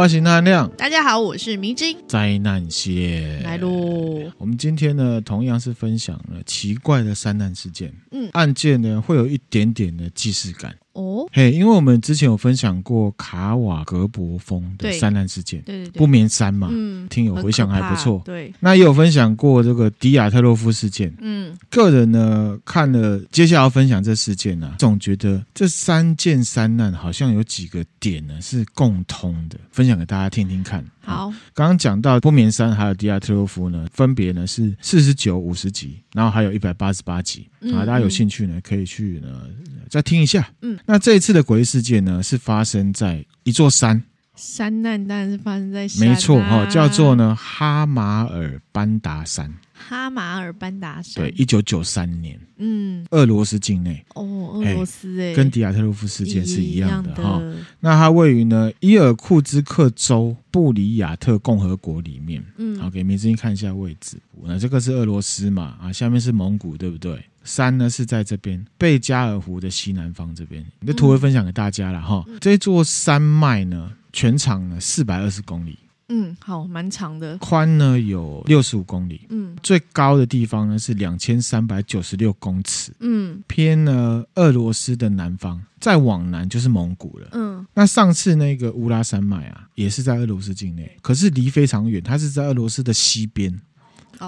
我是汉亮。大家好，我是明晶。灾难系列来喽。我们今天呢，同样是分享了奇怪的三难事件。嗯，案件呢，会有一点点的既视感。哦，嘿，因为我们之前有分享过卡瓦格博峰的山难事件，对对对，不眠山嘛，嗯，听友回想还不错。对，那也有分享过这个迪亚特洛夫事件。嗯，个人呢看了接下来要分享这事件呢、啊，总觉得这三件山难好像有几个点呢是共通的，分享给大家听听看。好，刚刚讲到不眠山还有迪亚特洛夫呢，分别呢是四十九、五十集，然后还有一百八十八集啊，大家有兴趣呢可以去呢再听一下。嗯，那这一次的诡异事件呢是发生在一座山，山难当然是发生在山、啊，没错哈、哦，叫做呢哈马尔班达山。哈马尔班达山，对，一九九三年，嗯，俄罗斯境内。哦，俄罗斯哎，跟迪亚特洛夫事件是一样的哈、哦。那它位于呢伊尔库兹克州布里亚特共和国里面，嗯，好，给明子英看一下位置。那这个是俄罗斯嘛，啊，下面是蒙古，对不对？山呢是在这边贝加尔湖的西南方这边。你的图会分享给大家了哈。嗯、这座山脉呢，全长呢四百二十公里。嗯，好，蛮长的，宽呢有六十五公里，嗯，最高的地方呢是两千三百九十六公尺，嗯，偏呢俄罗斯的南方，再往南就是蒙古了，嗯，那上次那个乌拉山脉啊，也是在俄罗斯境内，可是离非常远，它是在俄罗斯的西边。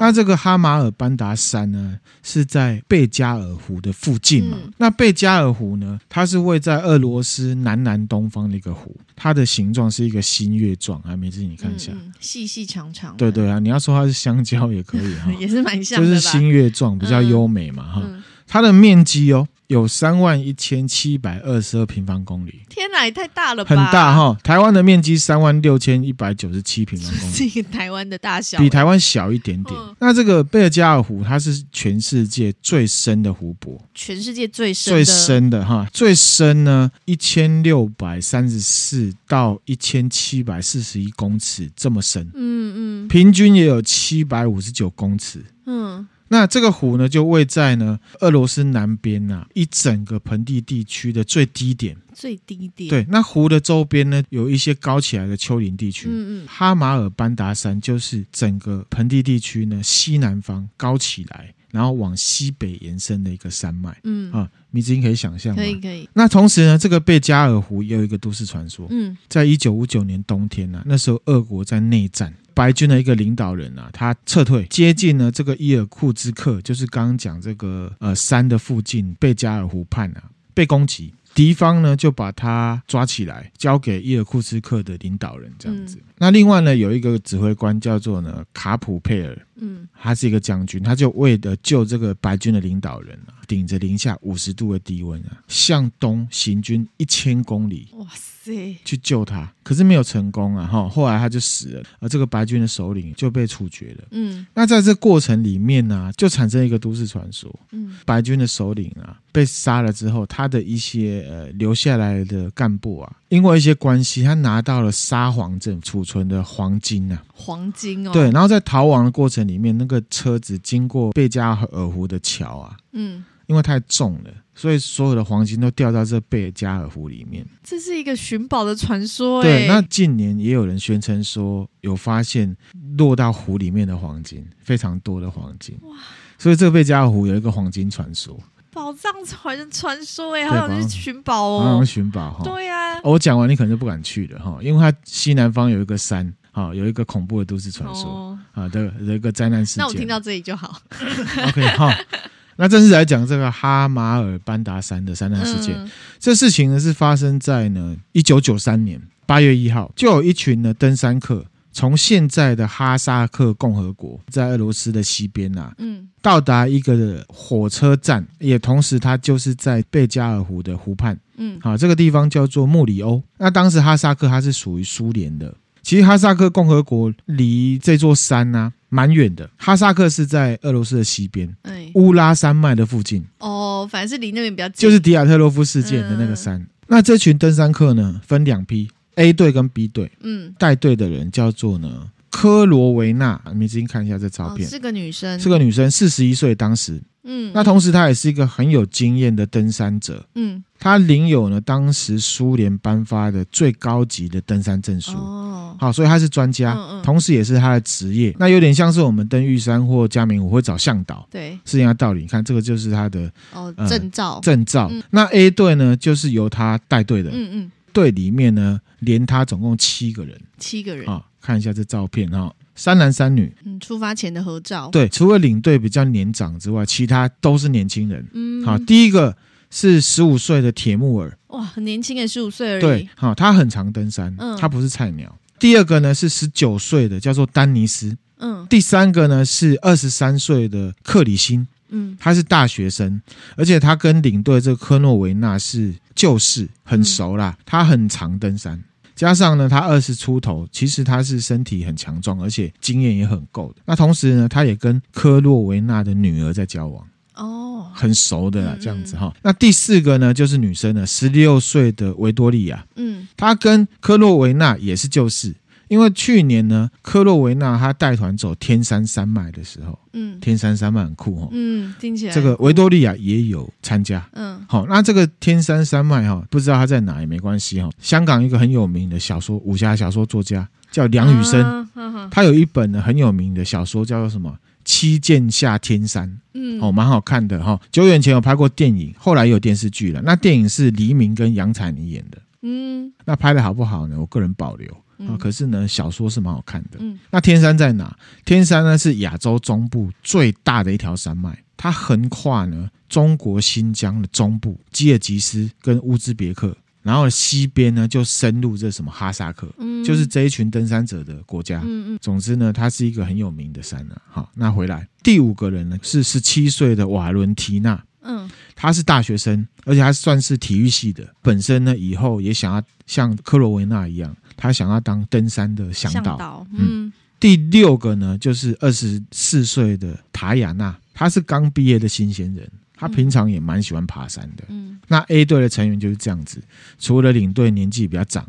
那这个哈马尔班达山呢，是在贝加尔湖的附近嘛？嗯、那贝加尔湖呢，它是位在俄罗斯南南东方的一个湖，它的形状是一个新月状啊，梅子你看一下，嗯、细细长长。对对啊，你要说它是香蕉也可以哈，也是蛮像的，就是新月状，比较优美嘛哈。它的面积哦，有三万一千七百二十二平方公里。天哪，也太大了吧！很大哈，台湾的面积三万六千一百九十七平方公里，是一个台湾的大小，比台湾小一点点。嗯、那这个贝尔加尔湖，它是全世界最深的湖泊，全世界最深最深的哈，最深呢一千六百三十四到一千七百四十一公尺这么深，嗯嗯，平均也有七百五十九公尺，嗯。那这个湖呢，就位在呢俄罗斯南边呐、啊，一整个盆地地区的最低点。最低点。对，那湖的周边呢，有一些高起来的丘陵地区。嗯嗯。哈马尔班达山就是整个盆地地区呢西南方高起来，然后往西北延伸的一个山脉。嗯啊，你已经可以想象吗？可以可以。那同时呢，这个贝加尔湖也有一个都市传说。嗯，在一九五九年冬天啊，那时候俄国在内战。白军的一个领导人啊，他撤退，接近了这个伊尔库兹克，就是刚刚讲这个呃山的附近贝加尔湖畔啊，被攻击，敌方呢就把他抓起来，交给伊尔库兹克的领导人这样子。嗯、那另外呢，有一个指挥官叫做呢卡普佩尔，嗯，他是一个将军，他就为了救这个白军的领导人啊，顶着零下五十度的低温啊，向东行军一千公里。哇塞！去救他，可是没有成功啊！哈，后来他就死了，而这个白军的首领就被处决了。嗯，那在这过程里面呢、啊，就产生一个都市传说。嗯，白军的首领啊被杀了之后，他的一些呃留下来的干部啊，因为一些关系，他拿到了沙皇镇储存的黄金啊，黄金哦，对，然后在逃亡的过程里面，那个车子经过贝加尔湖的桥啊，嗯。因为太重了，所以所有的黄金都掉到这贝加尔湖里面。这是一个寻宝的传说。对，那近年也有人宣称说有发现落到湖里面的黄金，非常多的黄金。哇！所以这个贝加尔湖有一个黄金传说，宝藏传传说哎，好想去寻宝哦，好想寻宝哈。对呀，我讲完你可能就不敢去了哈，因为它西南方有一个山哈，有一个恐怖的都市传说啊的有一个灾难事件。那我听到这里就好。OK 哈。那正式来讲，这个哈马尔班达山的山难事件，嗯、这事情呢是发生在呢一九九三年八月一号，就有一群呢登山客从现在的哈萨克共和国，在俄罗斯的西边啊，嗯，到达一个火车站，也同时它就是在贝加尔湖的湖畔，嗯，好，这个地方叫做穆里欧。那当时哈萨克它是属于苏联的。其实哈萨克共和国离这座山呢、啊、蛮远的。哈萨克是在俄罗斯的西边，哎，乌拉山脉的附近。哦，反正是离那边比较近。就是迪亚特洛夫事件的那个山。嗯、那这群登山客呢，分两批，A 队跟 B 队。嗯，带队的人叫做呢科罗维纳，你们先看一下这照片，哦、是个女生，是个女生，四十一岁当时。嗯，那同时她也是一个很有经验的登山者。嗯，她领有呢当时苏联颁发的最高级的登山证书。哦，好，所以她是专家，嗯嗯同时也是她的职业。那有点像是我们登玉山或嘉明我会找向导，对，是一样的道理。你看这个就是她的哦，呃证照，证照。嗯那 A 队呢，就是由她带队的。嗯嗯，队里面呢，连他总共七个人七个人，啊。看一下这照片哈，三男三女。嗯，出发前的合照，，对，除了领队比较年长之外，其他都是年轻人。嗯，好，第一个是十五岁的铁木尔，哇，很年轻诶，十五岁而已，对，好，他很常登山，嗯他不是菜鸟。第二个呢是十九岁的，叫做丹尼斯。嗯第三个呢是二十三岁的克里辛，嗯他是大学生，而且他跟领队这个科诺维纳是旧识，很熟啦。他很常登山，加上呢他二十出头，其实他是身体很强壮，而且经验也很够的。那同时呢，他也跟科洛维纳的女儿在交往。哦，很熟的啦嗯，这样子哈。那第四个呢，就是女生了，十六岁的维多利亚，嗯她跟科洛维纳也是旧识，因为去年呢，科洛维纳他带团走天山山脉的时候，嗯天山山脉很酷哦。嗯，听起来这个维多利亚也有参加。嗯好，那这个天山山脉哈，不知道他在哪也没关系哈。香港一个很有名的小说武侠小说作家叫梁羽生，他有一本呢很有名的小说叫做什么《七剑下天山》。嗯哦，蛮好看的哈。久远前有拍过电影，后来有电视剧了。那电影是黎明跟杨采妮演的。嗯那拍的好不好呢？我个人保留啊、嗯可是呢，小说是蛮好看的。嗯那天山在哪？天山呢是亚洲中部最大的一条山脉，它横跨呢中国新疆的中部，吉尔吉斯跟乌兹别克，然后西边呢就深入这什么哈萨克，嗯，就是这一群登山者的国家。嗯嗯总之呢，它是一个很有名的山啊。好，那回来第五个人呢是十七岁的瓦伦提娜，嗯他是大学生，而且他算是体育系的。本身呢，以后也想要像克罗维纳一样，他想要当登山的向导。向导，嗯第六个呢，就是二十四岁的塔雅娜，她是刚毕业的新鲜人，他平常也蛮喜欢爬山的。嗯那 A 队的成员就是这样子，除了领队年纪比较长，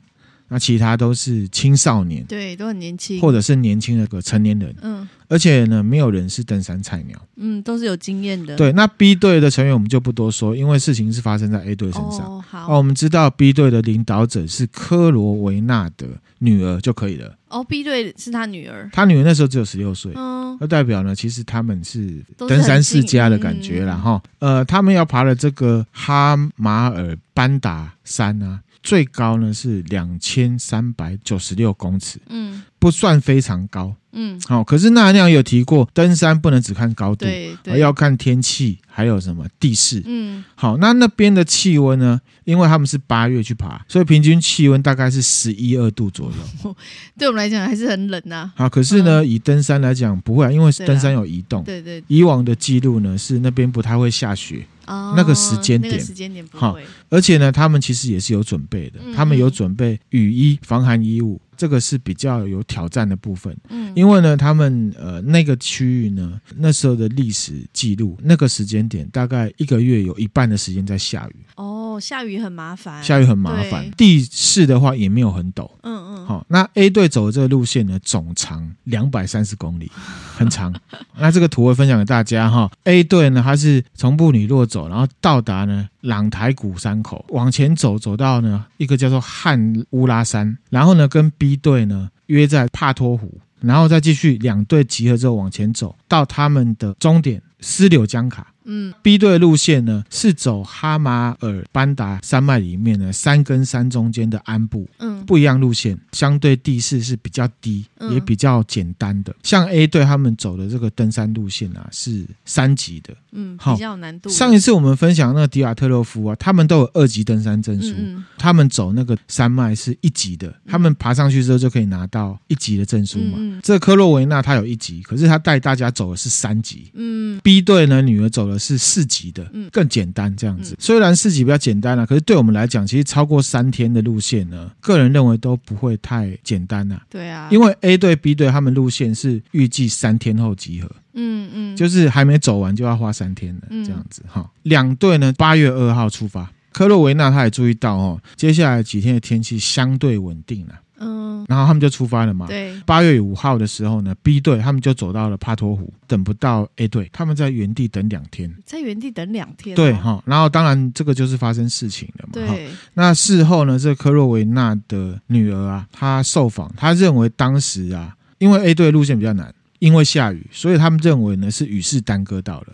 那其他都是青少年对，都很年轻，或者是年轻的个成年人，嗯而且呢，没有人是登山菜鸟。嗯，都是有经验的，对，那 B 队的成员我们就不多说，因为事情是发生在 A 队身上。哦好哦，我们知道 B 队的领导者是科罗维纳的女儿就可以了。哦，B 队是他女儿，他女儿那时候只有十六岁，嗯那代表呢，其实他们是登山世家的感觉啦。近嗯哈。呃，他们要爬的这个哈马尔班达山啊，最高呢是两千三百九十六公尺，嗯不算非常高。嗯，好、可是那亮有提过，登山不能只看高度，对对，而要看天气，还有什么地势。嗯好，那那边的气温呢？因为他们是八月去爬，所以平均气温大概是十一二度左右。对我们来讲还是很冷呐、啊，好，可是呢，以登山来讲不会啊，因为登山有移动。对对以往的记录呢是那边不太会下雪，哦，那个时间点。那个时间点不好，而且呢，他们其实也是有准备的，嗯他们有准备雨衣、防寒衣物，这个是比较有挑战的部分。嗯，因为呢，他们呃那个区域呢，那时候的历史记录，那个时间点大概一个月有一半的时间在下雨，哦，下雨很麻烦，下雨很麻烦。地势的话也没有很陡。嗯嗯，好、那 A 队走的这个路线呢，总长两百三十公里，很长。那这个图会分享给大家哈。A 队呢，它是从布里洛走，然后到达呢朗台谷山口，往前走，走到呢一个叫做汉乌拉山，然后呢跟 B 队呢约在帕托湖，然后再继续两队集合之后往前走到他们的终点斯柳江卡。嗯 B 队路线呢是走哈马尔班达山脉里面呢山跟山中间的安部。嗯不一样路线，相对地势是比较低，嗯也比较简单的。像 A 队他们走的这个登山路线啊，是三级的。嗯，好比较有难度。上一次我们分享那个迪亚特洛夫啊，他们都有二级登山证书，嗯他们走那个山脉是一级的，他们爬上去之后就可以拿到一级的证书嘛。这个科洛维纳他有一级，可是他带大家走的是三级。嗯 B 队呢，女儿走的是四级的嗯，更简单这样子嗯。虽然四级比较简单啊，可是对我们来讲，其实超过三天的路线呢，个人认为都不会太简单啊。对啊，因为 A 队、B 队他们路线是预计三天后集合，嗯嗯，就是还没走完就要花三天了，嗯这样子哈。两队呢，八月二号出发，科洛维纳他也注意到哦，接下来几天的天气相对稳定了。嗯，然后他们就出发了嘛。对，八月五号的时候呢，B 队他们就走到了帕托湖，等不到 A 队，他们在原地等两天，在原地等两天、哦。对哈，然后当然这个就是发生事情了嘛。对，那事后呢，这个科洛维纳的女儿啊，她受访，她认为当时啊，因为 A 队路线比较难，因为下雨，所以他们认为呢是雨势耽搁到了。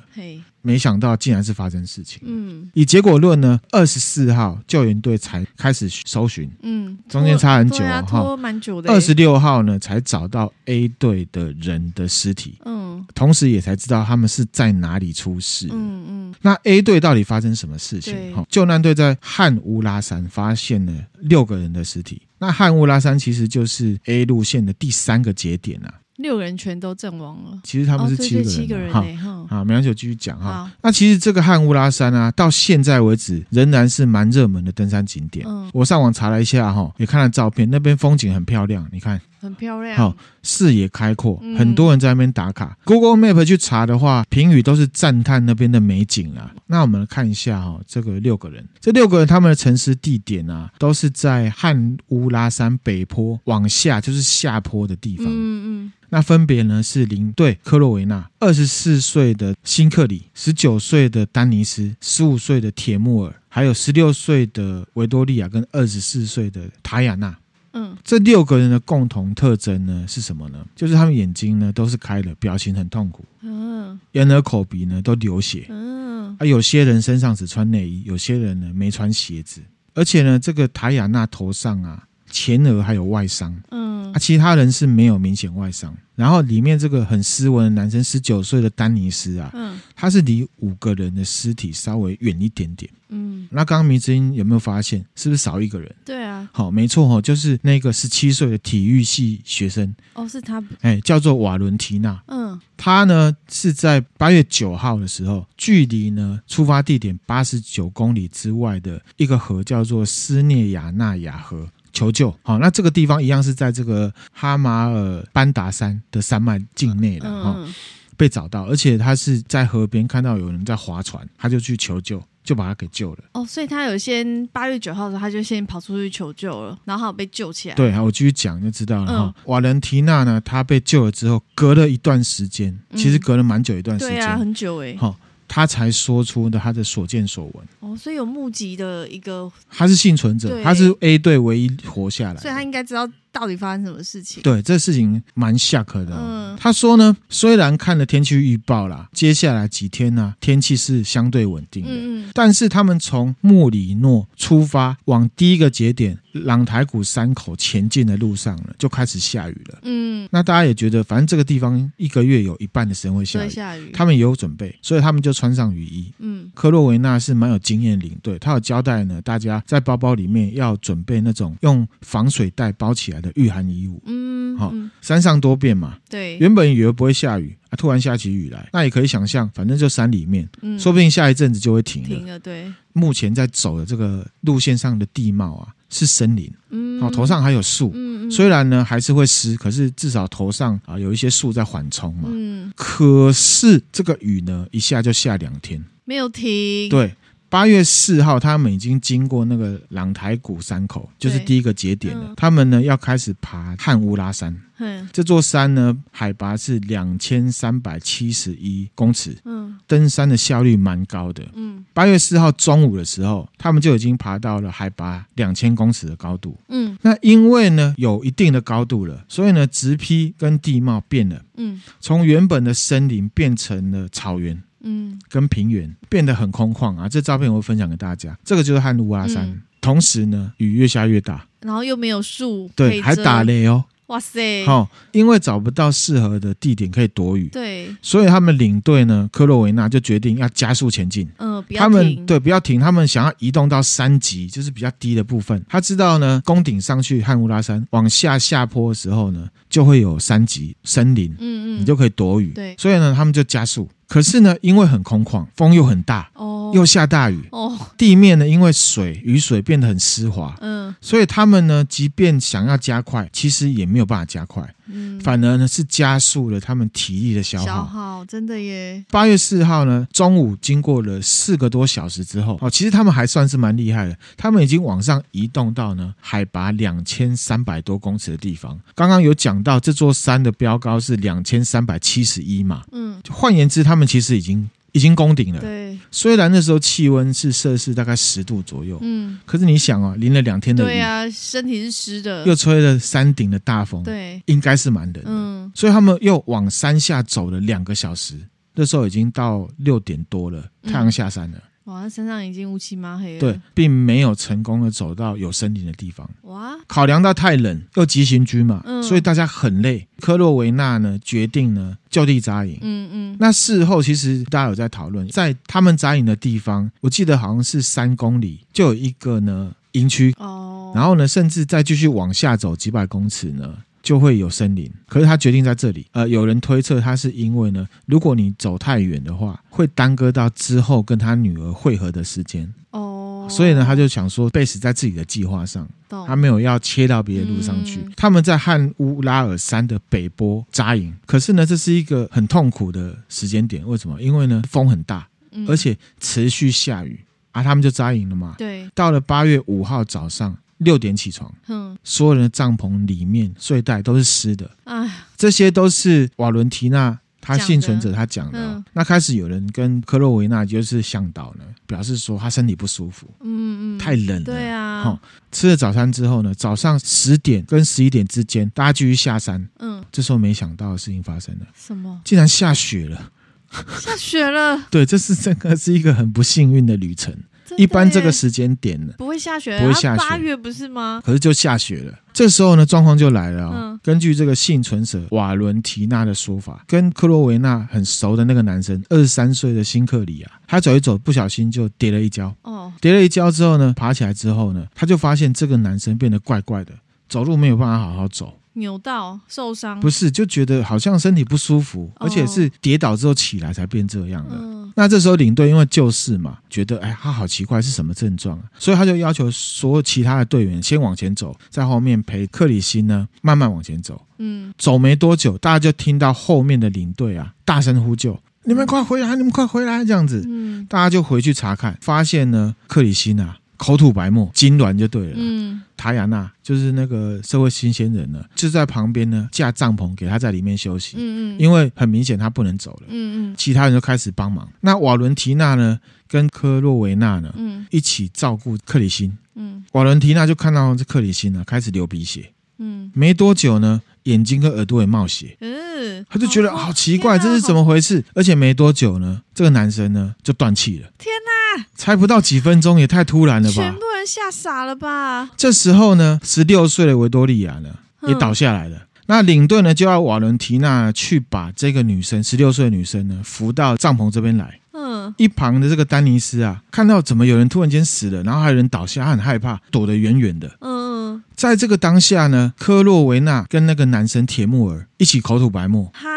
嘿。没想到竟然是发生事情。嗯，以结果论呢，二十四号救援队才开始搜寻。嗯，中间差很久啊，拖蛮久的。二十六号呢才找到 A 队的人的尸体。嗯，同时也才知道他们是在哪里出事。嗯嗯。那 A 队到底发生什么事情？哈，救难队在汉乌拉山发现了六个人的尸体。那汉乌拉山其实就是 A 路线的第三个节点啊。六个人全都阵亡了，其实他们是七个人，哦、七个人哈好，没关系，我继续讲哈。那其实这个汉乌拉山啊，到现在为止仍然是蛮热门的登山景点。嗯，我上网查了一下哈，也看了照片，那边风景很漂亮，你看，很漂亮，好，视野开阔，嗯、很多人在那边打卡。Google Map 去查的话，评语都是赞叹那边的美景啊。那我们来看一下哈，这个六个人，这六个人他们的城市地点啊，都是在汉乌拉山北坡往下，就是下坡的地方。嗯嗯。那分别呢是领队科洛维纳、二十四岁的辛克里、十九岁的丹尼斯、十五岁的铁木尔，还有十六岁的维多利亚跟二十四岁的塔雅娜。嗯，这六个人的共同特征呢是什么呢？就是他们眼睛呢都是开的，表情很痛苦。嗯，眼耳口鼻呢都流血。嗯，啊，有些人身上只穿内衣，有些人呢没穿鞋子，而且呢这个塔雅娜头上啊前额还有外伤。嗯。啊，其他人是没有明显外伤，然后里面这个很斯文的男生，十九岁的丹尼斯啊，嗯，他是离五个人的尸体稍微远一点点，嗯，那刚刚迷之音有没有发现，是不是少一个人？对啊，好，没错哈，就是那个十七岁的体育系学生，哦，是他，哎，叫做瓦伦提娜，嗯，他呢是在八月九号的时候，距离呢出发地点八十九公里之外的一个河，叫做斯涅亚纳亚河。求救，好，那这个地方一样是在这个哈马尔班达山的山脉境内的哈，被找到，而且他是在河边看到有人在划船，他就去求救，就把他给救了。哦，所以他有先八月九号的时候，他就先跑出去求救了，然后他有被救起来。对，好，我继续讲就知道了哈。嗯、瓦伦提娜呢，她被救了之后，隔了一段时间，其实隔了蛮久一段时间，对啊，很久哎。好。他才说出的他的所见所闻。哦，所以有目击的一个，他是幸存者，他是 A 队唯一活下来，所以他应该知道到底发生什么事情。对，这事情蛮吓客的。嗯，他说呢，虽然看了天气预报啦，接下来几天呢、啊，天气是相对稳定的，嗯，但是他们从莫里诺出发往第一个节点朗台谷山口前进的路上呢，就开始下雨了。嗯，那大家也觉得，反正这个地方一个月有一半的时间会下雨，下雨，他们也有准备，所以他们就穿上雨衣。嗯，科洛维纳是蛮有经验领队，他有交代呢，大家在包包里面要准备那种用防水袋包起来的御寒衣物。嗯，好、哦，山上多变嘛，对，原本以为不会下雨啊，突然下起雨来，那也可以想象，反正就山里面，嗯，说不定下一阵子就会停了。停了，对。目前在走的这个路线上的地貌啊，是森林，嗯，好、哦，头上还有树，嗯嗯，虽然呢还是会湿，可是至少头上啊有一些树在缓冲嘛，嗯，可是这个雨呢，一下就下两天。没有停。对，八月四号，他们已经经过那个朗台谷山口，就是第一个节点了。嗯、他们呢要开始爬汉乌拉山。嗯，这座山呢海拔是两千三百七十一公尺。嗯，登山的效率蛮高的。嗯，八月四号中午的时候，他们就已经爬到了海拔两千公尺的高度。嗯，那因为呢有一定的高度了，所以呢植批跟地貌变了。嗯，从原本的森林变成了草原。嗯，跟平原变得很空旷啊！这照片我会分享给大家。这个就是汉乌拉山，嗯、同时呢，雨越下越大，然后又没有树，对，还打雷哦。哇塞！好、哦，因为找不到适合的地点可以躲雨，对，所以他们领队呢，科洛维纳就决定要加速前进。嗯。他们对，不要停，他们想要移动到山脊，就是比较低的部分。他知道呢，攻顶上去汉乌拉山，往下下坡的时候呢，就会有山脊森林，嗯嗯，你就可以躲雨。对，所以呢，他们就加速。可是呢，因为很空旷，风又很大，哦。哦，又下大雨，哦，地面呢因为水雨水变得很湿滑，嗯。所以他们呢即便想要加快，其实也没有办法加快，嗯，反而呢是加速了他们体力的消消耗。耗真的耶，八月四号呢，中午经过了四个多小时之后，哦，其实他们还算是蛮厉害的，他们已经往上移动到呢海拔两千三百多公尺的地方。刚刚有讲到这座山的标高是两千三百七十一嘛，嗯，换言之，他们其实已经已经攻顶了。对，虽然那时候气温是摄氏大概十度左右，嗯，可是你想啊，淋了两天的雨，对啊，身体是湿的，又吹了山顶的大风，对，应该是蛮冷的。嗯所以他们又往山下走了两个小时，那时候已经到六点多了，太阳下山了。哇，他身上已经乌漆嘛黑了，对，，并没有成功的走到有森林的地方。哇，考量到太冷，又急行军嘛，嗯所以大家很累。科洛维纳呢决定呢就地扎营。嗯嗯，那事后其实大家有在讨论，在他们扎营的地方，我记得好像是三公里就有一个呢营区，哦，然后呢，甚至再继续往下走几百公尺呢，就会有森林。可是他决定在这里，呃，有人推测他是因为呢，如果你走太远的话，会耽搁到之后跟他女儿会合的时间，哦，所以呢，他就想说，base 在自己的计划上，他没有要切到别的路上去。嗯他们在汉乌拉尔山的北坡扎营，可是呢，这是一个很痛苦的时间点。为什么？因为呢，风很大，嗯而且持续下雨啊，他们就扎营了嘛。对，到了八月五号早上六点起床。嗯，所有人的帐篷里面睡袋都是湿的，哎，这些都是瓦伦提娜他幸存者他讲的那开始有人跟科洛维纳就是向导呢，表示说他身体不舒服，嗯嗯，太冷了。对啊，齁吃了早餐之后呢，早上十点跟十一点之间，大家继续下山。嗯，这时候没想到的事情发生了，什么？竟然下雪了。下雪了，对，这是这个是一个很不幸运的旅程。一般这个时间点呢，不会下雪，不会下雪八月不是吗？可是就下雪了。这时候呢，状况就来了、哦。嗯根据这个幸存者瓦伦提娜的说法，跟克洛维纳很熟的那个男生，二十三岁的辛克里啊，他走一走，不小心就跌了一跤。哦，跌了一跤之后呢，爬起来之后呢，他就发现这个男生变得怪怪的，走路没有办法好好走。扭到受伤，不是，就觉得好像身体不舒服，哦而且是跌倒之后起来才变这样的。嗯那这时候领队因为救事嘛，觉得哎，他好奇怪是什么症状啊？所以他就要求所有其他的队员先往前走，在后面陪克里辛呢慢慢往前走。嗯，走没多久，大家就听到后面的领队啊大声呼救：“你们快回来！你们快回来！”这样子，嗯大家就回去查看，发现呢克里辛啊口吐白沫，痉挛就对了。嗯塔亚娜就是那个社会新鲜人呢，就在旁边呢架帐篷给他在里面休息，嗯嗯，因为很明显他不能走了。嗯嗯其他人就开始帮忙。那瓦伦提娜呢，跟科洛维纳呢，嗯一起照顾克里辛。嗯瓦伦提娜就看到这克里辛呢，开始流鼻血，嗯没多久呢，眼睛跟耳朵也冒血，嗯，他就觉得好奇怪，这是怎么回事？而且没多久呢，这个男生呢就断气了。天哪，才不到几分钟，也太突然了吧全部！人吓傻了吧？这时候呢，十六岁的维多利亚呢也倒下来了。那领队呢就要瓦伦提娜去把这个女生，十六岁的女生呢扶到帐篷这边来。嗯一旁的这个丹尼斯啊，看到怎么有人突然间死了，然后还有人倒下，他很害怕，躲得远远的。嗯，在这个当下呢，科洛维纳跟那个男生铁木尔一起口吐白沫。哈，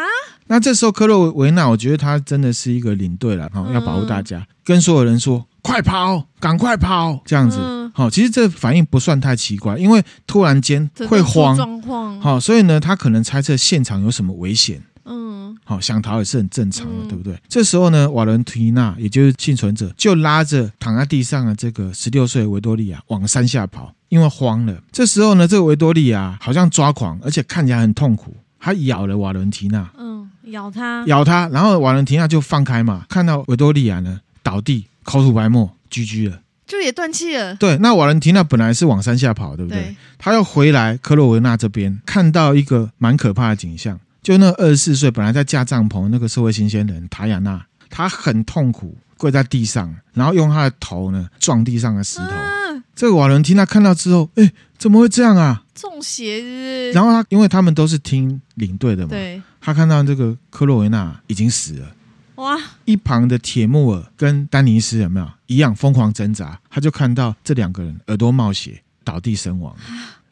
那这时候科洛维纳，我觉得他真的是一个领队了，哈、嗯要保护大家，跟所有人说：“快跑，赶快跑！”这样子，嗯。好、其实这反应不算太奇怪，因为突然间会慌，状况，好、所以呢，他可能猜测现场有什么危险。嗯。好、想逃也是很正常的，嗯。对不对？这时候呢，瓦伦提娜也就是幸存者，就拉着躺在地上的这个十六岁的维多利亚往山下跑，因为慌了。这时候呢，这个维多利亚好像抓狂，而且看起来很痛苦，他咬了瓦伦提娜，嗯，咬他，咬他，然后瓦伦提娜就放开嘛，看到维多利亚呢倒地，口吐白沫，GG 了。就也断气了，对，那瓦伦提娜本来是往山下跑，对不对？对，他要回来科洛维纳这边，看到一个蛮可怕的景象，就那二十四岁本来在架帐篷那个社会新鲜人塔亚娜，她很痛苦，跪在地上，然后用她的头呢撞地上的石头。啊，这个瓦伦提娜看到之后，哎，怎么会这样啊？中邪是是？然后他因为他们都是听领队的嘛，对，他看到这个科洛维娜已经死了。哇，一旁的铁木尔跟丹尼斯有没有一样疯狂挣扎？他就看到这两个人耳朵冒血，倒地身亡。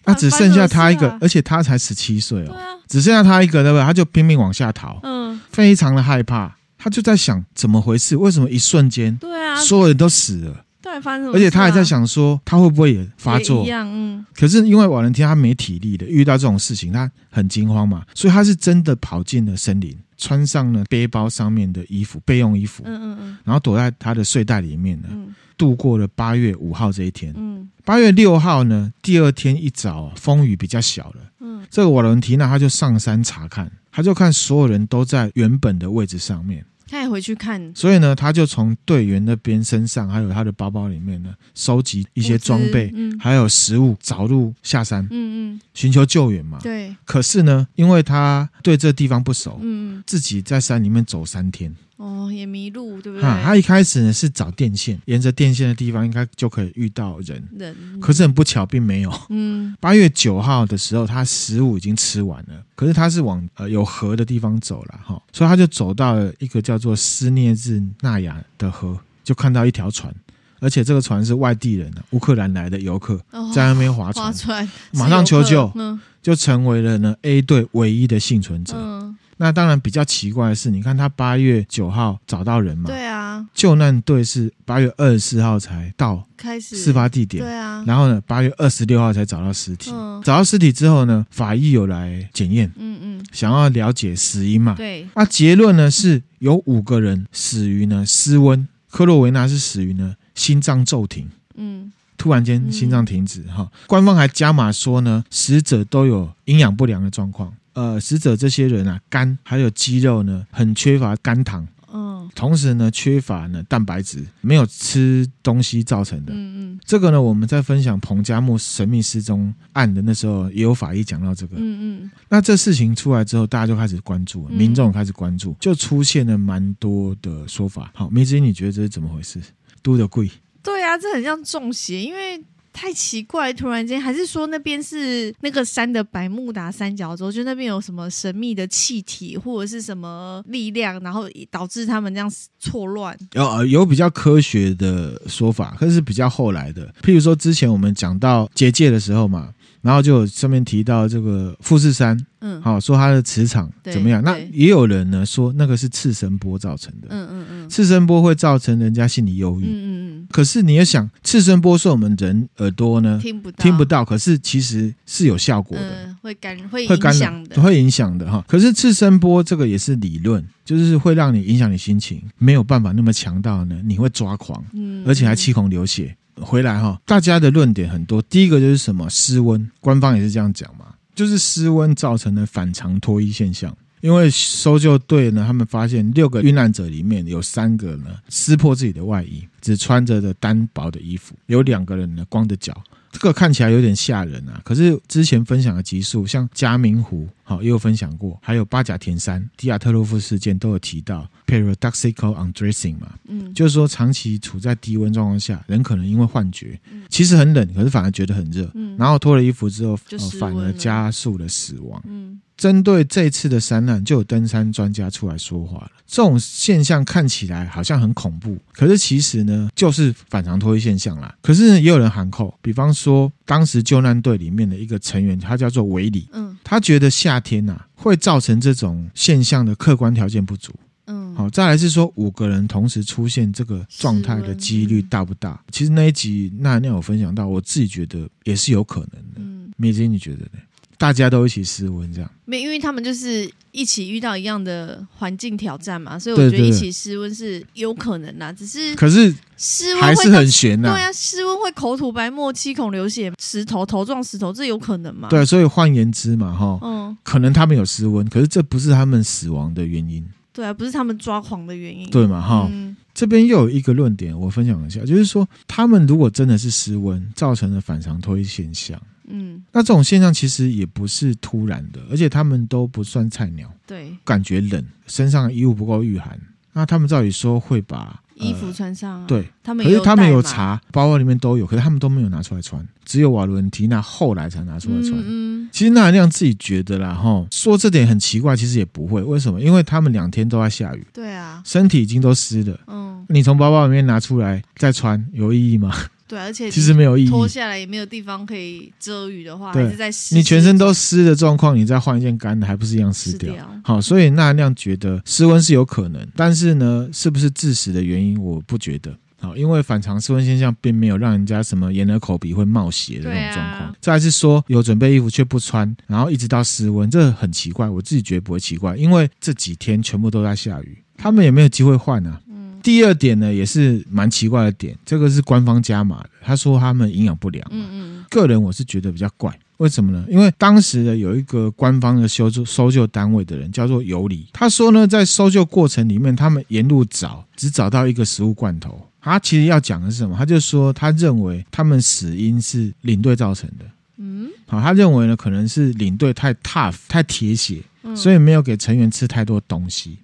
那只剩下他一个，而且他才十七岁哦，只剩下他一个，对不对？他就拼命往下逃，嗯，非常的害怕。他就在想怎么回事？为什么一瞬间对啊，所有人都死了。对，发生什么、啊？而且他还在想说，他会不会也发作？一样，嗯。可是因为瓦伦提他没体力的，遇到这种事情，他很惊慌嘛，所以他是真的跑进了森林，穿上了背包上面的衣服，备用衣服，嗯嗯嗯，然后躲在他的睡袋里面呢，嗯、度过了八月五号这一天。嗯，八月六号呢，第二天一早、啊，风雨比较小了。嗯，这个瓦伦提娜他就上山查看，他就看所有人都在原本的位置上面。回去看，所以呢，他就从队员那边身上，还有他的包包里面呢，收集一些装备，嗯、还有食物，找路下山，嗯嗯，寻求救援嘛。对。可是呢，因为他对这地方不熟，嗯，自己在山里面走三天。哦，也迷路，对不对？他一开始呢是找电线，沿着电线的地方应该就可以遇到人。人，可是很不巧，并没有。嗯，八月九号的时候，他食物已经吃完了，可是他是往呃有河的地方走了哈，所以他就走到了一个叫做斯涅日纳雅的河，就看到一条船，而且这个船是外地人，乌克兰来的游客在那边划船，划船，马上求救，嗯，就成为了呢 A 队唯一的幸存者。嗯。那当然比较奇怪的是，你看他八月九号找到人嘛？对啊。救难队是八月二十四号才到开始事发地点。对啊。然后呢，八月二十六号才找到尸体。嗯。找到尸体之后呢，法医有来检验。嗯嗯。想要了解死因嘛？对。那结论呢是有五个人死于呢失温，科洛维纳是死于呢心脏骤停。嗯。突然间心脏停止哈、嗯。官方还加码说呢，死者都有营养不良的状况。呃，死者这些人啊，肝还有肌肉呢，很缺乏肝糖，嗯，同时呢，缺乏呢蛋白质，没有吃东西造成的。嗯嗯，这个呢，我们在分享彭加木神秘失踪案的那时候，也有法医讲到这个。嗯嗯，那这事情出来之后，大家就开始关注，民众开始关注，就出现了蛮多的说法。好，梅子，你觉得这是怎么回事？都的贵？对啊，这很像中邪，因为。太奇怪，突然间，还是说那边是那个山的百慕达三角洲？就那边有什么神秘的气体或者是什么力量，然后导致他们这样错乱？有有比较科学的说法，可是比较后来的。譬如说之前我们讲到结界的时候嘛，然后就有上面提到这个富士山，嗯，好说它的磁场怎么样？那也有人呢说那个是次声波造成的，嗯嗯嗯，次声波会造成人家心理忧郁，嗯嗯嗯。可是你要想，次声波是我们人耳朵呢？听不到，听不到，可是其实是有效果的，嗯、会干会影响的，会影响的哈。可是次声波这个也是理论，就是会让你影响你心情，没有办法那么强大呢，你会抓狂，嗯，而且还七孔流血回来哈。大家的论点很多，第一个就是什么失温，官方也是这样讲嘛，就是失温造成的反常脱衣现象。因为搜救队呢，他们发现六个遇难者里面有三个呢撕破自己的外衣，只穿着的单薄的衣服；有两个人呢光着脚，这个看起来有点吓人啊。可是之前分享的集数，像嘉明湖，好也有分享过，还有八甲田山、迪亚特洛夫事件都有提到 paradoxical undressing 嘛，嗯，就是说长期处在低温状况下，人可能因为幻觉，其实很冷，可是反而觉得很热，嗯，然后脱了衣服之后，哦，反而加速了死亡，嗯。针对这次的山难，就有登山专家出来说话了。这种现象看起来好像很恐怖，可是其实呢，就是反常脱衣现象啦。可是，也有人喊扣，比方说当时救难队里面的一个成员，他叫做维里，嗯，他觉得夏天呐、啊、会造成这种现象的客观条件不足，嗯，好，再来是说五个人同时出现这个状态的几率大不大？其实那一集那那有分享到，我自己觉得也是有可能的。嗯，美金你觉得呢？大家都一起失温，这样没，因为他们就是一起遇到一样的环境挑战嘛，所以我觉得一起失温是有可能啦。只是可是失温还是很悬呐。对啊，失温会口吐白沫、七孔流血、石头头撞石头，这有可能吗？对，所以换言之嘛，哈，嗯，可能他们有失温，可是这不是他们死亡的原因。对啊，不是他们抓狂的原因。对嘛，哈，嗯，这边又有一个论点，我分享一下，就是说，他们如果真的是失温，造成了反常脱衣现象。嗯，那这种现象其实也不是突然的，而且他们都不算菜鸟。对，感觉冷，身上的衣物不够御寒，那他们照理说会把衣服穿上。啊。对，他们可是他们有查，包包里面都有，可是他们都没有拿出来穿，只有瓦伦提娜后来才拿出来穿。嗯，其实纳亮自己觉得啦，哈，说这点很奇怪，其实也不会。为什么？因为他们两天都在下雨。对啊，身体已经都湿了。嗯，你从包包里面拿出来再穿，有意义吗？对，而且其实没有意义，脱下来也没有地方可以遮雨的话，还是在湿。你全身都湿的状况，你再换一件干的，还不是一样湿掉？好，所以那亮觉得失温是有可能，但是呢，是不是致死的原因，我不觉得。好，因为反常室温现象并没有让人家什么眼耳口鼻会冒血的那种状况。啊、再来是说有准备衣服却不穿，然后一直到室温，这很奇怪。我自己觉得不会奇怪，因为这几天全部都在下雨，他们也没有机会换啊。嗯。第二点呢，也是蛮奇怪的点，这个是官方加码的，他说他们营养不良。嗯嗯。个人我是觉得比较怪。为什么呢？因为当时呢，有一个官方的搜救搜救单位的人叫做尤里，他说呢，在搜救过程里面，他们沿路找，只找到一个食物罐头。他其实要讲的是什么？他就说他认为他们死因是领队造成的。嗯，好，他认为呢，可能是领队太 tough 太铁血，所以没有给成员吃太多东西。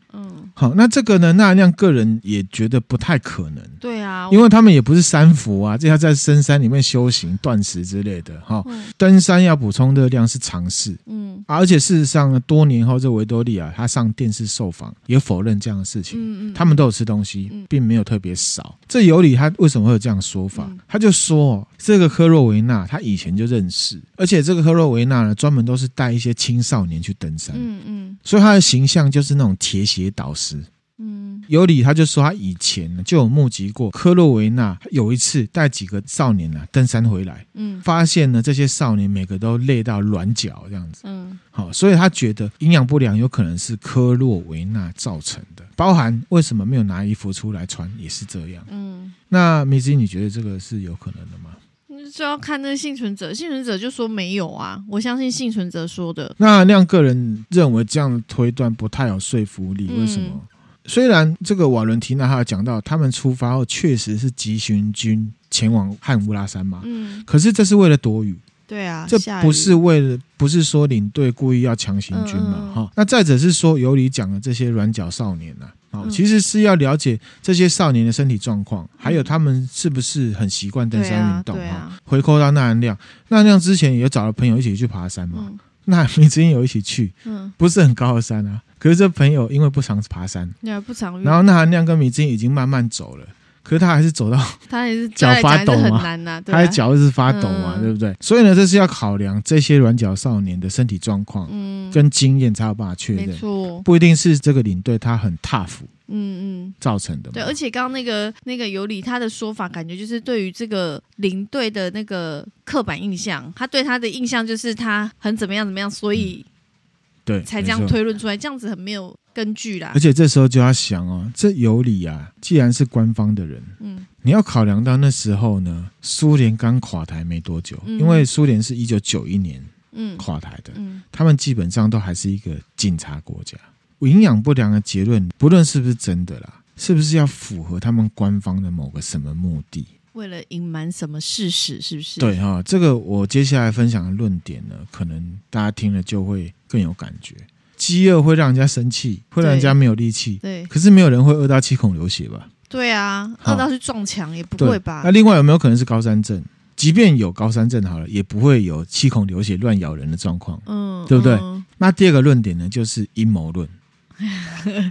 好，那这个呢？纳兰亮个人也觉得不太可能。对啊，因为他们也不是山佛啊，这要在深山里面修行、断食之类的。哈，登山要补充热量是常事。嗯，而且事实上呢，多年后这维多利亚他上电视受访也否认这样的事情。嗯嗯，他们都有吃东西，并没有特别少。这有理他为什么会有这样说法？他就说，这个科洛维纳他以前就认识，而且这个科洛维纳呢，专门都是带一些青少年去登山。嗯嗯，所以他的形象就是那种铁血导师。嗯，尤里他就说他以前呢就有目击过科洛维纳有一次带几个少年呢登山回来，嗯，发现呢这些少年每个都累到软脚这样子，嗯，好，所以他觉得营养不良有可能是科洛维纳造成的，包含为什么没有拿衣服出来穿也是这样，嗯，那米子你觉得这个是有可能的吗？就要看那个幸存者，幸存者就说没有啊，我相信幸存者说的。那亮个人认为这样的推断不太有说服力，为什么？嗯虽然这个瓦伦提娜还有讲到，他们出发后确实是急行军前往汉乌拉山嘛，嗯，可是这是为了躲雨，对啊，这不是为了，不是说领队故意要强行军嘛，哈、嗯。那再者是说，尤里讲的这些软脚少年呢、啊，哦，其实是要了解这些少年的身体状况，还有他们是不是很习惯登山运动啊。回扣到纳兰亮，纳兰亮之前也找了朋友一起去爬山嘛，那你之前有一起去，嗯，不是很高的山啊。可是这朋友因为不常爬山，不常，然后那含亮跟米津已经慢慢走了，可是他还是走到，他还是 脚发抖嘛，啊、他的脚一直发抖嘛，嗯、对不对？所以呢，这是要考量这些软脚少年的身体状况，嗯，跟经验才有办法确认，没错，不一定是这个领队他很 tough，嗯嗯，造成的。对，而且刚刚那个那个尤里他的说法，感觉就是对于这个领队的那个刻板印象，他对他的印象就是他很怎么样怎么样，所以。嗯。对，才这样推论出来，这样子很没有根据啦。而且这时候就要想哦，这有理啊，既然是官方的人，嗯，你要考量到那时候呢，苏联刚垮台没多久，嗯、因为苏联是一九九一年嗯垮台的，嗯，嗯他们基本上都还是一个警察国家，营养不良的结论，不论是不是真的啦，是不是要符合他们官方的某个什么目的？为了隐瞒什么事实，是不是？对哈，这个我接下来分享的论点呢，可能大家听了就会更有感觉。饥饿会让人家生气，会让人家没有力气。对，可是没有人会饿到七孔流血吧？对啊，饿到去撞墙也不会吧？那另外有没有可能是高山症？即便有高山症好了，也不会有七孔流血、乱咬人的状况。嗯，对不对？嗯、那第二个论点呢，就是阴谋论。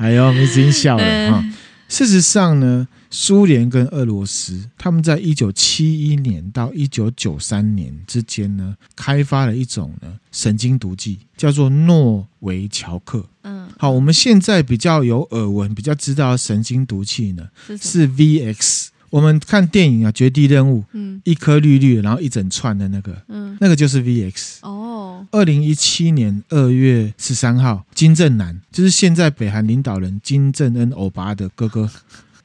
哎呦，你已经笑了 哈。嗯事实上呢，苏联跟俄罗斯他们在一九七一年到一九九三年之间呢，开发了一种呢神经毒剂，叫做诺维乔克。嗯，好，我们现在比较有耳闻、比较知道的神经毒剂呢是，VX。我们看电影啊，《绝地任务》，嗯，一颗绿绿，然后一整串的那个，嗯，那个就是 VX。哦，二零一七年二月十三号，金正男就是现在北韩领导人金正恩欧巴的哥哥。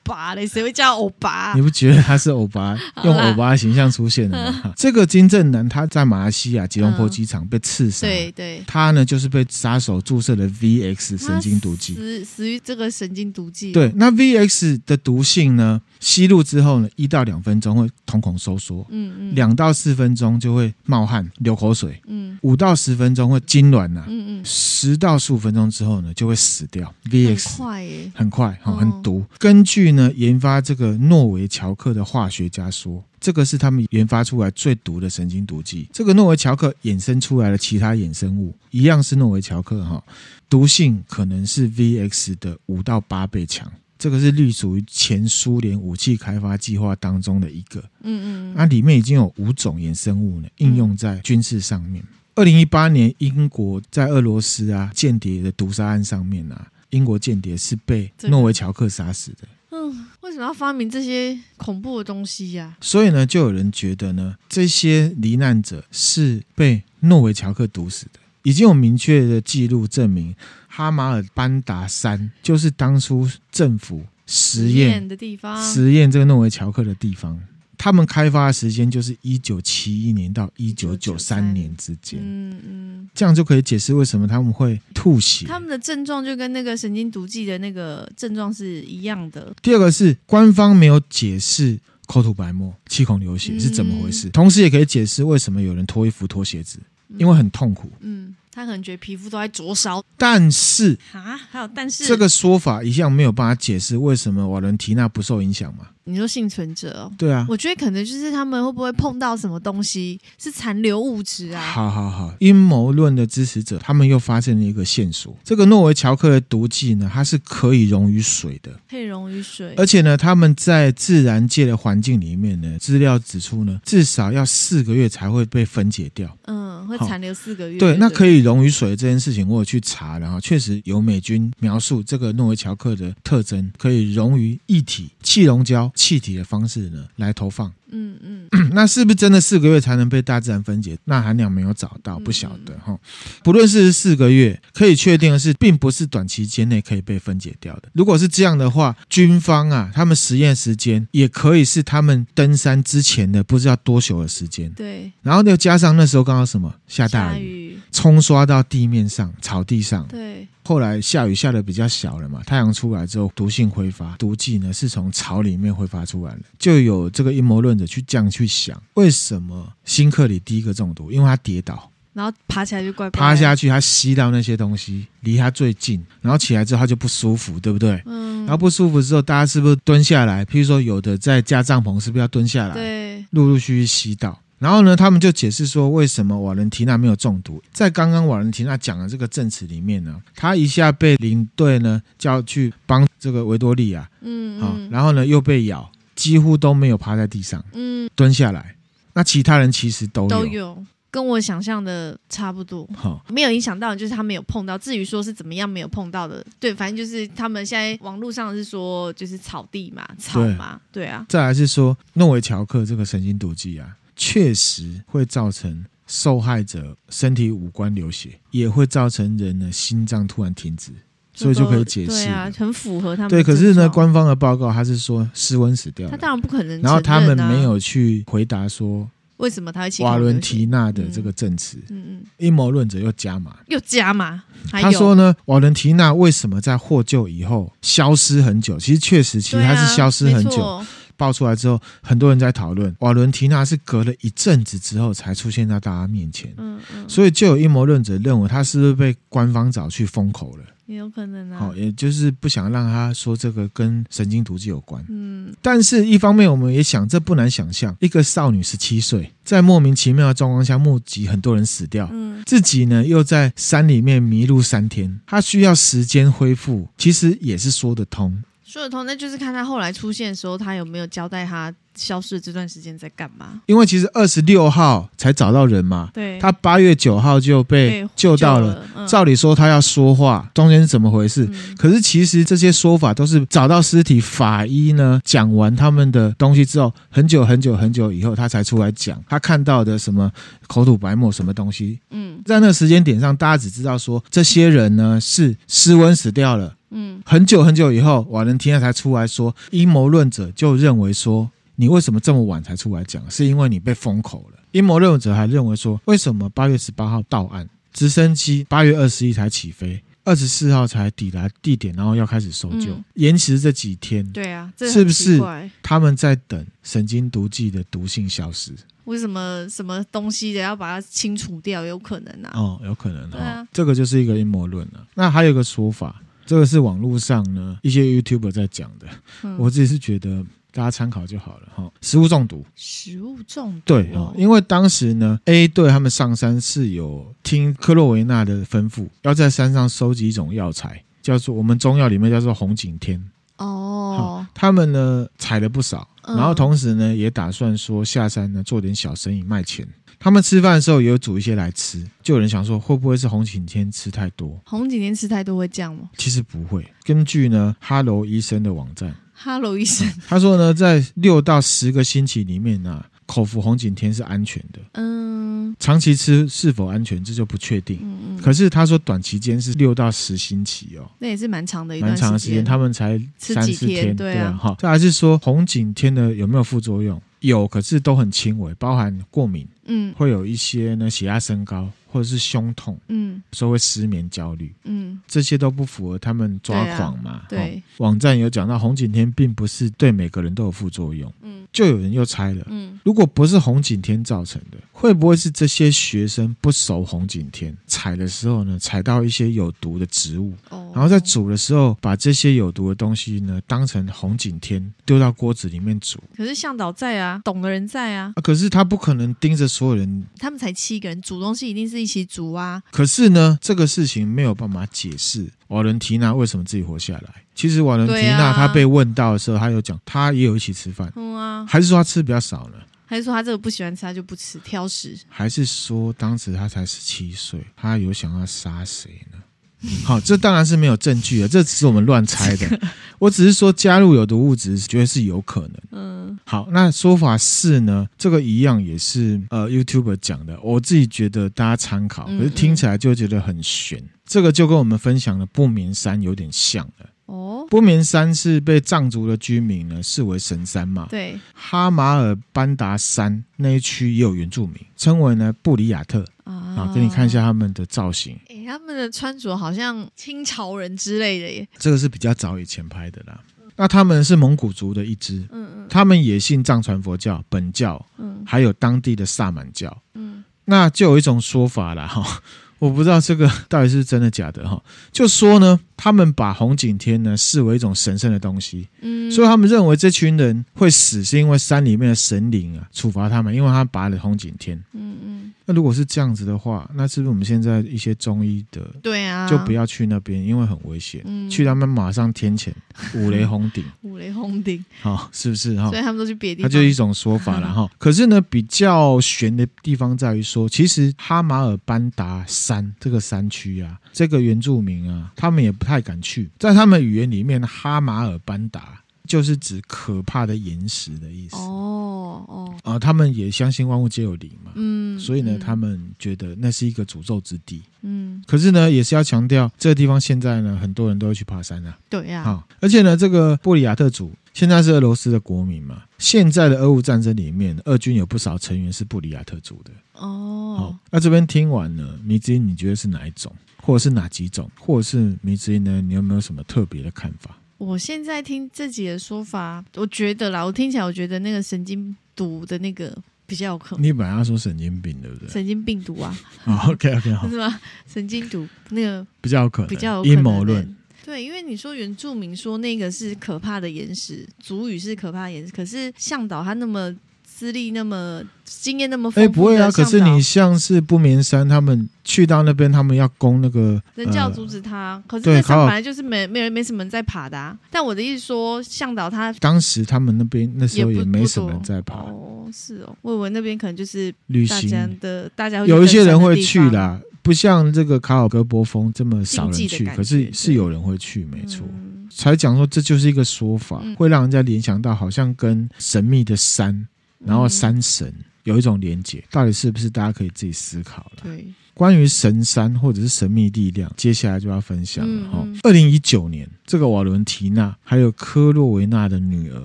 巴嘞，谁会叫欧巴？你不觉得他是欧巴，用欧巴的形象出现的吗？这个金正男他在马来西亚吉隆坡机场被刺杀，对对，他呢就是被杀手注射了 VX 神经毒剂，死死于这个神经毒剂。对，那 VX 的毒性呢，吸入之后呢，一到两分钟会瞳孔收缩，嗯嗯，两到四分钟就会冒汗、流口水，嗯，五到十分钟会痉挛呐，嗯嗯，十到十五分钟之后呢就会死掉。VX 很快耶，很快哈，很毒。根据呢，研发这个诺维乔克的化学家说，这个是他们研发出来最毒的神经毒剂。这个诺维乔克衍生出来的其他衍生物，一样是诺维乔克哈，毒性可能是 VX 的五到八倍强。这个是隶属于前苏联武器开发计划当中的一个，嗯嗯，那里面已经有五种衍生物呢，应用在军事上面。二零一八年，英国在俄罗斯啊间谍的毒杀案上面啊，英国间谍是被诺维乔克杀死的。嗯，为为什么要发明这些恐怖的东西呀、啊？所以呢，就有人觉得呢，这些罹难者是被诺维乔克毒死的。已经有明确的记录证明，哈马尔班达山就是当初政府实验的地方，实验这个诺维乔克的地方。他们开发的时间就是一九七一年到一九九三年之间。嗯嗯，这样就可以解释为什么他们会吐血。他们的症状就跟那个神经毒剂的那个症状是一样的。第二个是官方没有解释口吐白沫、七孔流血是怎么回事，嗯、同时也可以解释为什么有人脱衣服、脱鞋子。因为很痛苦，嗯，他可能觉得皮肤都在灼烧。但是啊，还有但是这个说法一向没有办法解释为什么瓦伦提娜不受影响嘛？你说幸存者哦，对啊，我觉得可能就是他们会不会碰到什么东西是残留物质啊？好好好，阴谋论的支持者他们又发现了一个线索：这个诺维乔克的毒剂呢，它是可以溶于水的，可以溶于水，而且呢，他们在自然界的环境里面呢，资料指出呢，至少要四个月才会被分解掉。嗯，会残留四个月。对，那可以溶于水这件事情，我有去查，然后确实有美军描述这个诺维乔克的特征，可以溶于液体、气溶胶。气体的方式呢来投放，嗯嗯，那是不是真的四个月才能被大自然分解？那含量没有找到，不晓得哈。不论是四个月，可以确定的是，并不是短期间内可以被分解掉的。如果是这样的话，军方啊，他们实验时间也可以是他们登山之前的不知道多久的时间。对，然后又加上那时候刚好什么下大雨，冲刷到地面上、草地上。对。后来下雨下的比较小了嘛，太阳出来之后，毒性挥发，毒剂呢是从草里面挥发出来的，就有这个阴谋论者去这样去想，为什么新克里第一个中毒？因为他跌倒，然后爬起来就怪怪，爬下去他吸到那些东西，离他最近，然后起来之后他就不舒服，对不对？嗯，然后不舒服之后，大家是不是蹲下来？譬如说有的在架帐篷，是不是要蹲下来？对，陆陆续续吸到。然后呢，他们就解释说，为什么瓦伦提娜没有中毒？在刚刚瓦伦提娜讲的这个证词里面呢，他一下被领队呢叫去帮这个维多利亚，嗯，嗯，然后呢又被咬，几乎都没有趴在地上，嗯，蹲下来。那其他人其实都有，都有，跟我想象的差不多，好，没有影响到，就是他没有碰到。至于说是怎么样没有碰到的，对，反正就是他们现在网络上是说就是草地嘛，草嘛，对，对啊。再来是说诺维乔克这个神经毒剂啊。确实会造成受害者身体五官流血，也会造成人的心脏突然停止，所以就可以解释。对啊，很符合他们。对，可是呢，官方的报告他是说失温死掉了，他当然不可能、啊。然后他们没有去回答说为什么他会瓦伦提娜的这个证词。嗯嗯，阴谋论者又加码，又加码。他说呢，瓦伦提娜为什么在获救以后消失很久？其实确实，其实他是消失很久。爆出来之后，很多人在讨论瓦伦提娜是隔了一阵子之后才出现在大家面前，嗯嗯，所以就有阴谋论者认为他是不是被官方找去封口了，也有可能啊，好，也就是不想让他说这个跟神经毒剂有关，嗯，但是一方面我们也想，这不难想象，一个少女十七岁，在莫名其妙的状况下目击很多人死掉，嗯，自己呢又在山里面迷路三天，她需要时间恢复，其实也是说得通。说得通，那就是看他后来出现的时候，他有没有交代他消失的这段时间在干嘛？因为其实二十六号才找到人嘛，对，他八月九号就被救到了。了嗯、照理说他要说话，中间是怎么回事？嗯、可是其实这些说法都是找到尸体，法医呢讲完他们的东西之后，很久很久很久以后，他才出来讲他看到的什么口吐白沫什么东西。嗯，在那个时间点上，大家只知道说这些人呢是失温死掉了。嗯，很久很久以后，瓦伦提娜才出来说，阴谋论者就认为说，你为什么这么晚才出来讲？是因为你被封口了。阴谋论者还认为说，为什么八月十八号到案，直升机八月二十一才起飞，二十四号才抵达地点，然后要开始搜救，嗯、延迟这几天？对啊，是不是他们在等神经毒剂的毒性消失？为什么什么东西的要把它清除掉？有可能啊？哦，有可能啊。啊这个就是一个阴谋论了。那还有一个说法。这个是网络上呢一些 YouTuber 在讲的，嗯、我自己是觉得大家参考就好了哈。食物中毒，食物中毒，对啊，因为当时呢 A 队他们上山是有听克洛维纳的吩咐，要在山上收集一种药材，叫做我们中药里面叫做红景天哦。他们呢采了不少，然后同时呢也打算说下山呢做点小生意卖钱。他们吃饭的时候也有煮一些来吃，就有人想说会不会是红景天吃太多？红景天吃太多会这样吗？其实不会。根据呢哈喽医生的网站，哈喽医生，他说呢，在六到十个星期里面啊，口服红景天是安全的。嗯，长期吃是否安全，这就不确定。嗯嗯，可是他说短期间是六到十星期哦，那也是蛮长的一段蛮长的时间，他们才三四天，对啊。哈。这还是说红景天的有没有副作用？有，可是都很轻微，包含过敏，嗯，会有一些呢血压升高。或者是胸痛，嗯，说会失眠、焦虑，嗯，这些都不符合他们抓狂嘛？对，啊对、哦，网站有讲到红景天并不是对每个人都有副作用，嗯，就有人又猜了，嗯，如果不是红景天造成的，会不会是这些学生不熟红景天，采的时候呢，采到一些有毒的植物，哦，然后在煮的时候把这些有毒的东西呢当成红景天丢到锅子里面煮？可是向导在啊，懂的人在啊，啊可是他不可能盯着所有人，他们才七个人，煮东西一定是。一起煮啊！可是呢，这个事情没有办法解释瓦伦提娜为什么自己活下来。其实瓦伦提娜她被问到的时候，她有讲，她也有一起吃饭。嗯啊，还是说她吃比较少呢？还是说她这个不喜欢吃，她就不吃，挑食？还是说当时她才十七岁，她有想要杀谁呢？好，这当然是没有证据的，这只是我们乱猜的。我只是说加入有毒物质，觉得是有可能。嗯，好，那说法四呢？这个一样也是呃 YouTuber 讲的，我自己觉得大家参考，可是听起来就觉得很悬。嗯嗯，这个就跟我们分享的不眠山有点像了。哦，不眠山是被藏族的居民呢视为神山嘛？对，哈马尔班达山那一区也有原住民，称为呢布里亚特。啊，给你看一下他们的造型。哎，他们的穿着好像清朝人之类的耶。这个是比较早以前拍的啦。那他们是蒙古族的一支，嗯嗯，他们也信藏传佛教、本教，嗯，还有当地的萨满教，嗯。那就有一种说法啦，哈，我不知道这个到底是真的假的哈。就说呢，他们把红景天呢视为一种神圣的东西，嗯，所以他们认为这群人会死是因为山里面的神灵啊处罚他们，因为他拔了红景天，嗯嗯。那如果是这样子的话，那是不是我们现在一些中医的对啊，就不要去那边，因为很危险。嗯，去他们马上天谴，五雷轰顶，五雷轰顶，好，是不是哈？所以他们都去别地方，它就一种说法了哈。可是呢，比较悬的地方在于说，其实哈马尔班达山这个山区啊，这个原住民啊，他们也不太敢去，在他们语言里面，哈马尔班达就是指可怕的岩石的意思。哦哦，啊，他们也相信万物皆有灵嘛。嗯。所以呢，他们觉得那是一个诅咒之地。嗯，可是呢，也是要强调这个地方现在呢，很多人都会去爬山啊。对呀。好，而且呢，这个布里亚特族现在是俄罗斯的国民嘛。现在的俄乌战争里面，俄军有不少成员是布里亚特族的。哦。好，那这边听完了，迷之音，你觉得是哪一种，或者是哪几种，或者是迷之音呢？你有没有什么特别的看法？我现在听自己的说法，我觉得啦，我听起来我觉得那个神经毒的那个。比较有可能。你本来要说神经病，对不对？神经病毒啊。哦，OK OK，好。是吗？神经毒那个比较有可能，比较阴谋论。对，因为你说原住民说那个是可怕的岩石，族语是可怕的岩石，可是向导他那么。资历那么经验那么丰富，哎，不会啊！可是你像是不眠山，他们去到那边，他们要攻那个，人家要阻止他。呃、可是那山本来就是没没人没什么人在爬的啊。但我的意思说，向导他当时他们那边那时候也没什么人在爬。哦，是哦，我以为那边可能就是旅行的，大家有一些人会去啦，不像这个卡尔戈波峰这么少人去，可是是有人会去，没错。嗯、才讲说这就是一个说法，嗯、会让人家联想到好像跟神秘的山。然后山神有一种连结，到底是不是？大家可以自己思考了。对，关于神山或者是神秘力量，接下来就要分享了哈。二零一九年，这个瓦伦提娜还有科洛维纳的女儿，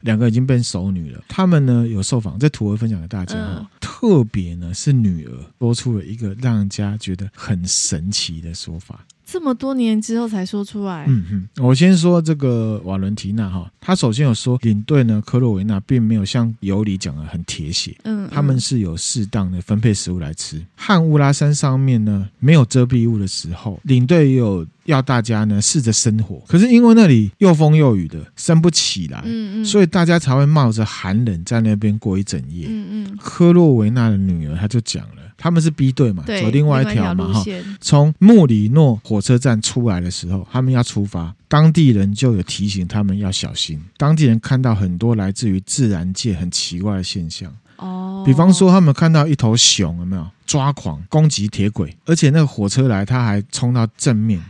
两个已经变熟女了。他们呢有受访，在图文分享给大家哈。嗯、特别呢是女儿说出了一个让人家觉得很神奇的说法。这么多年之后才说出来。嗯哼，我先说这个瓦伦提娜哈，他首先有说领队呢，科洛维纳并没有像尤里讲的很铁血，嗯，嗯，他们是有适当的分配食物来吃。汉乌拉山上面呢没有遮蔽物的时候，领队也有要大家呢试着生火，可是因为那里又风又雨的，生不起来，嗯嗯，所以大家才会冒着寒冷在那边过一整夜。嗯嗯，科洛维纳的女儿她就讲了。他们是 B 队嘛，对走另外一条嘛哈。从穆里诺火车站出来的时候，他们要出发，当地人就有提醒他们要小心。当地人看到很多来自于自然界很奇怪的现象。哦，比方说他们看到一头熊有没有？抓狂攻击铁轨，而且那个火车来他还冲到正面，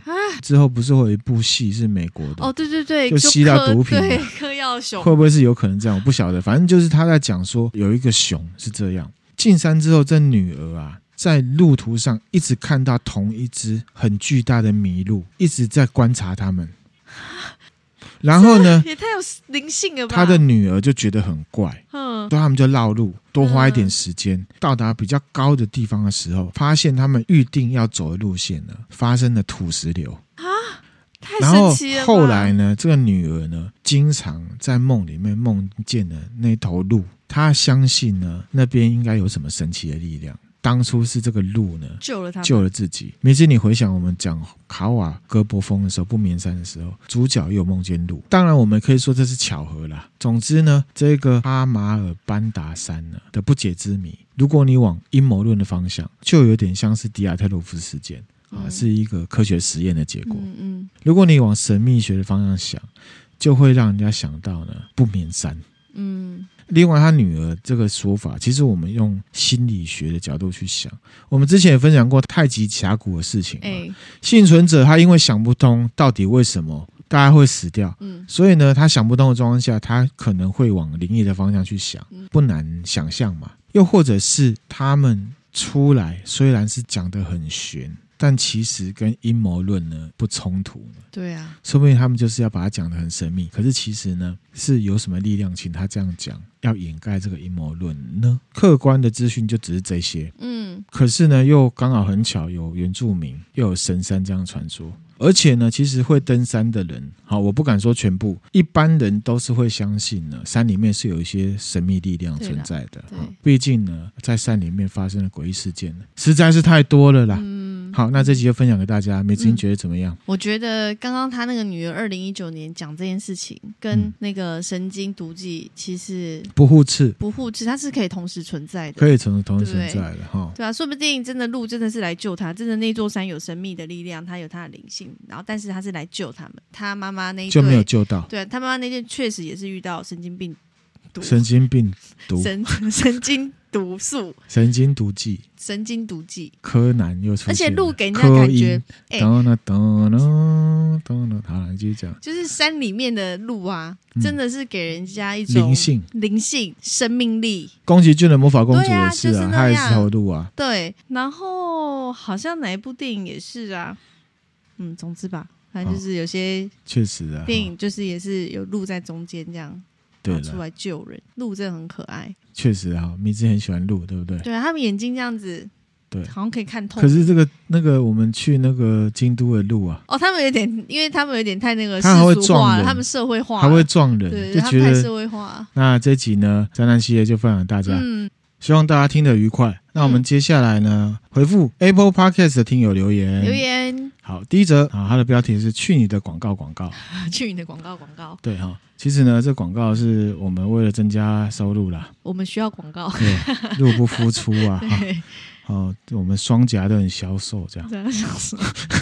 之后不是会有一部戏是美国的？哦，对对对，就吸到毒品，对，嗑药熊。会不会是有可能这样？我不晓得，反正就是他在讲说有一个熊是这样，进山之后，这女儿啊，在路途上一直看到同一只很巨大的麋鹿，一直在观察他们。然后呢，也太有灵性了吧？他的女儿就觉得很怪，嗯，所以他们就绕路，多花一点时间，嗯、到达比较高的地方的时候，发现他们预定要走的路线呢，发生了土石流啊，太神奇了。然后后来呢，这个女儿呢，经常在梦里面梦见了那头鹿，她相信呢，那边应该有什么神奇的力量。当初是这个鹿呢，救了他，救了自己。每次你回想我们讲卡瓦戈波峰的时候，不眠山的时候，主角又梦见鹿。当然，我们可以说这是巧合啦。总之呢，这个阿马尔班达山呢的不解之谜，如果你往阴谋论的方向，就有点像是迪亚特洛夫事件啊，是一个科学实验的结果。嗯嗯。如果你往神秘学的方向想，就会让人家想到呢不眠山。嗯。另外，他女儿这个说法，其实我们用心理学的角度去想，我们之前也分享过太极峡谷的事情。哎，幸存者他因为想不通到底为什么大家会死掉，嗯，所以呢，他想不通的状况下，他可能会往灵异的方向去想，不难想象嘛。又或者是他们出来，虽然是讲得很玄。但其实跟阴谋论呢不冲突呢。对啊，说不定他们就是要把它讲得很神秘。可是其实呢，是有什么力量请他这样讲，要掩盖这个阴谋论呢？客观的资讯就只是这些。嗯，可是呢，又刚好很巧有原住民，又有神山这样传说。而且呢，其实会登山的人，好，我不敢说全部，一般人都是会相信呢，山里面是有一些神秘力量存在的。对，毕竟呢，在山里面发生的诡异事件实在是太多了啦。嗯。好，那这集就分享给大家。美子，你觉得怎么样？嗯、我觉得刚刚他那个女儿二零一九年讲这件事情，跟那个神经毒剂其实不互斥，不互斥，它是可以同时存在的，可以同同时存在的哈。对啊，说不定真的鹿真的是来救他，真的那座山有神秘的力量，它有它的灵性，然后但是他是来救他们。他妈妈那一就没有救到，对他妈妈那天确实也是遇到神经病毒，神经病毒，神 神经。毒素、神经毒剂、神经毒剂，柯南又出现，而且鹿给人家感觉，哎，噔噔噔噔，好，你继续讲，就是山里面的鹿啊，真的是给人家一种灵性、灵性、生命力。宫崎骏的魔法公主也是啊，她也是头鹿啊，对。然后好像哪一部电影也是啊，嗯，总之吧，反正就是有些确实啊，电影就是也是有鹿在中间这样。对，出来救人，鹿真的很可爱。确实啊，米芝很喜欢鹿，对不对？对啊，他们眼睛这样子，对，好像可以看透。可是这个那个，我们去那个京都的鹿啊，哦，他们有点，因为他们有点太那个世俗化了，他们社会化，还会撞人，对，就觉得太社会化。那这集呢，灾难系列就分享大家，嗯，希望大家听得愉快。那我们接下来呢，回复 Apple Podcast 的听友留言，留言。好，第一则啊，它的标题是“去你的广告广告”，去你的广告广告。对哈，其实呢，这广告是我们为了增加收入啦。我们需要广告，对，入不敷出啊。哦，我们双颊都很消瘦，这样。这样销售，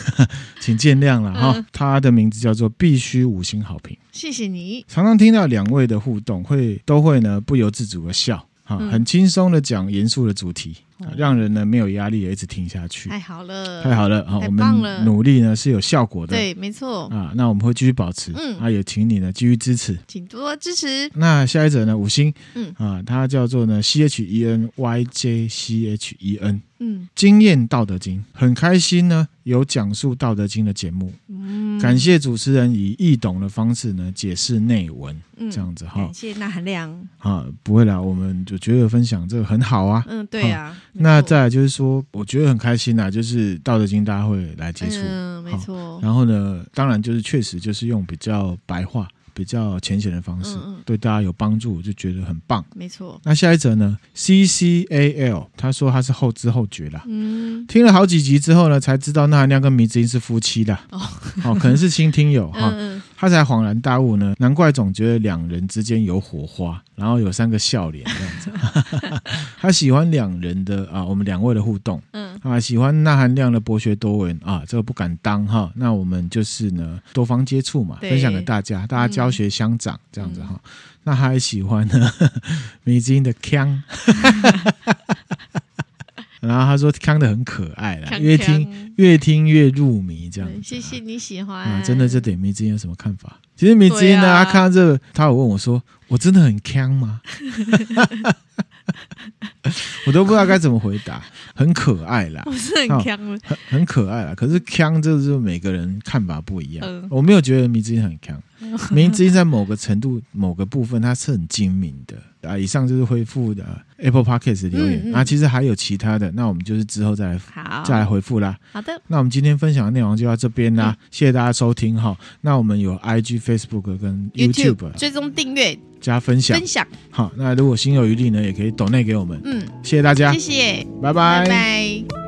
请见谅了哈。他的名字叫做必须五星好评，谢谢你。常常听到两位的互动，会都会呢不由自主的笑。啊，很轻松的讲严肃的主题，啊，让人呢没有压力，也一直听下去。太好了，太好了！好，我们努力呢是有效果的。对，没错。啊，那我们会继续保持。嗯，啊，也请你呢继续支持，请多多支持。那下一者呢，五星。嗯，啊，他叫做呢 C H E N Y J C H E N。嗯，经验道德经，很开心呢，有讲述道德经的节目。嗯，感谢主持人以易懂的方式呢解释内文。嗯，这样子哈。感谢那含量。啊，不会啦，我们就觉得分享这个很好啊。嗯，对啊。那再来就是说，我觉得很开心呐，就是道德经大家会来接触。嗯，没错。然后呢，当然就是确实就是用比较白话。比较浅显的方式，嗯嗯，对大家有帮助，我就觉得很棒。没错。那下一则呢？C C A L，他说他是后知后觉啦。嗯。听了好几集之后呢，才知道那含量跟迷之音是夫妻的。哦。哦，可能是新听友 哈。嗯嗯。他才恍然大悟呢，难怪总觉得两人之间有火花，然后有三个笑脸这样子。他喜欢两人的啊，我们两位的互动。嗯。啊，喜欢那含量的博学多闻啊，这个不敢当哈。那我们就是呢，多方接触嘛，分享给大家，大家。教学相长这样子哈，嗯、那他还喜欢呢，迷之音的腔，然后他说康的很可爱啦，越听越听越入迷，这样。谢谢你喜欢。啊，真的，这点迷之音有什么看法？其实迷之音呢，啊、他看到这个，他有问我说：“我真的很锵吗？” 我都不知道该怎么回答，很可爱啦，我是很锵的，很很可爱啦。可是锵就是每个人看法不一样，嗯、我没有觉得迷之音很锵，迷之音在某个程度、某个部分，它是很精明的。啊，以上就是回复的 Apple Podcast 留言、嗯嗯、啊，其实还有其他的，那我们就是之后再来好再来回复啦。好的，那我们今天分享的内容就到这边啦，嗯、谢谢大家收听哈。那我们有 IG、Facebook 跟 YouTube, YouTube 追踪订阅加分享分享。好，那如果心有余力呢，也可以抖内给我们。嗯，谢谢大家，谢谢，拜拜。拜拜。